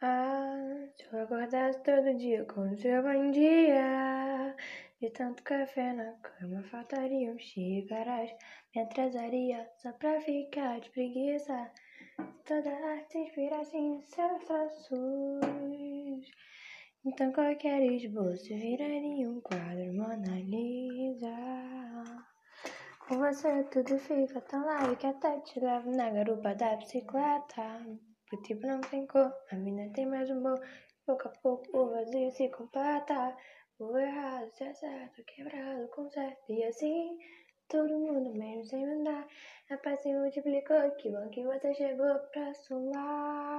Ah, se eu acordasse todo dia com o seu bom dia, de tanto café na cama faltariam xícaras, me atrasaria só pra ficar de preguiça. Toda arte se inspirasse em seus traços, então qualquer esboço viraria um quadro Mona Lisa. Com você tudo fica tão leve que até te levo na garupa da bicicleta. Tipo não tem cor, a mina tem mais humor. Pouco a pouco o vazio se completa. O errado se acerta, quebrado conserta. E assim, todo mundo mesmo sem mandar. A paz se multiplicou, que bom que você chegou pra somar.